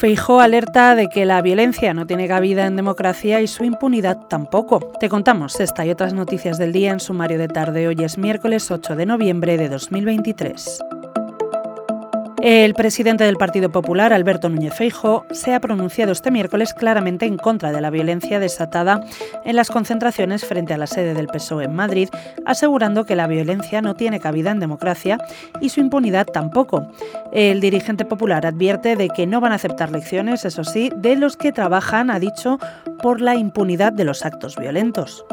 Feijó alerta de que la violencia no tiene cabida en democracia y su impunidad tampoco. Te contamos esta y otras noticias del día en sumario de tarde. Hoy es miércoles 8 de noviembre de 2023. El presidente del Partido Popular, Alberto Núñez Feijóo, se ha pronunciado este miércoles claramente en contra de la violencia desatada en las concentraciones frente a la sede del PSOE en Madrid, asegurando que la violencia no tiene cabida en democracia y su impunidad tampoco. El dirigente popular advierte de que no van a aceptar lecciones, eso sí, de los que trabajan, ha dicho, por la impunidad de los actos violentos.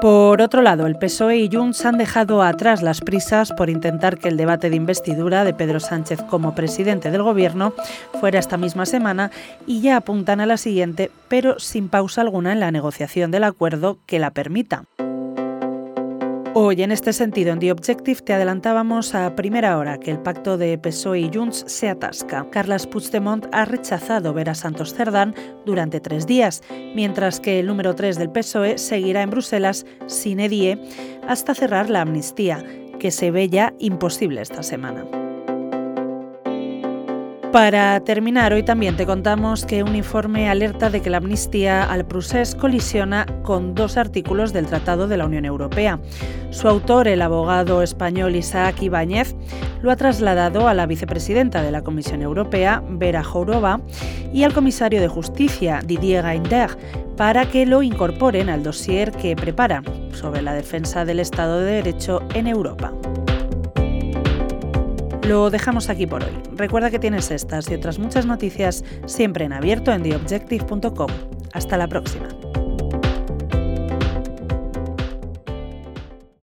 Por otro lado, el PSOE y Junts han dejado atrás las prisas por intentar que el debate de investidura de Pedro Sánchez como presidente del Gobierno fuera esta misma semana y ya apuntan a la siguiente, pero sin pausa alguna en la negociación del acuerdo que la permita. Hoy, en este sentido, en The Objective te adelantábamos a primera hora que el pacto de PSOE y Junts se atasca. Carles Puigdemont ha rechazado ver a Santos Cerdán durante tres días, mientras que el número 3 del PSOE seguirá en Bruselas sin edie hasta cerrar la amnistía, que se ve ya imposible esta semana. Para terminar, hoy también te contamos que un informe alerta de que la amnistía al procés colisiona con dos artículos del Tratado de la Unión Europea. Su autor, el abogado español Isaac Ibáñez, lo ha trasladado a la vicepresidenta de la Comisión Europea, Vera Jourova, y al comisario de Justicia, Didier Reinders, para que lo incorporen al dossier que prepara sobre la defensa del Estado de Derecho en Europa. Lo dejamos aquí por hoy. Recuerda que tienes estas y otras muchas noticias siempre en abierto en theobjective.com. Hasta la próxima.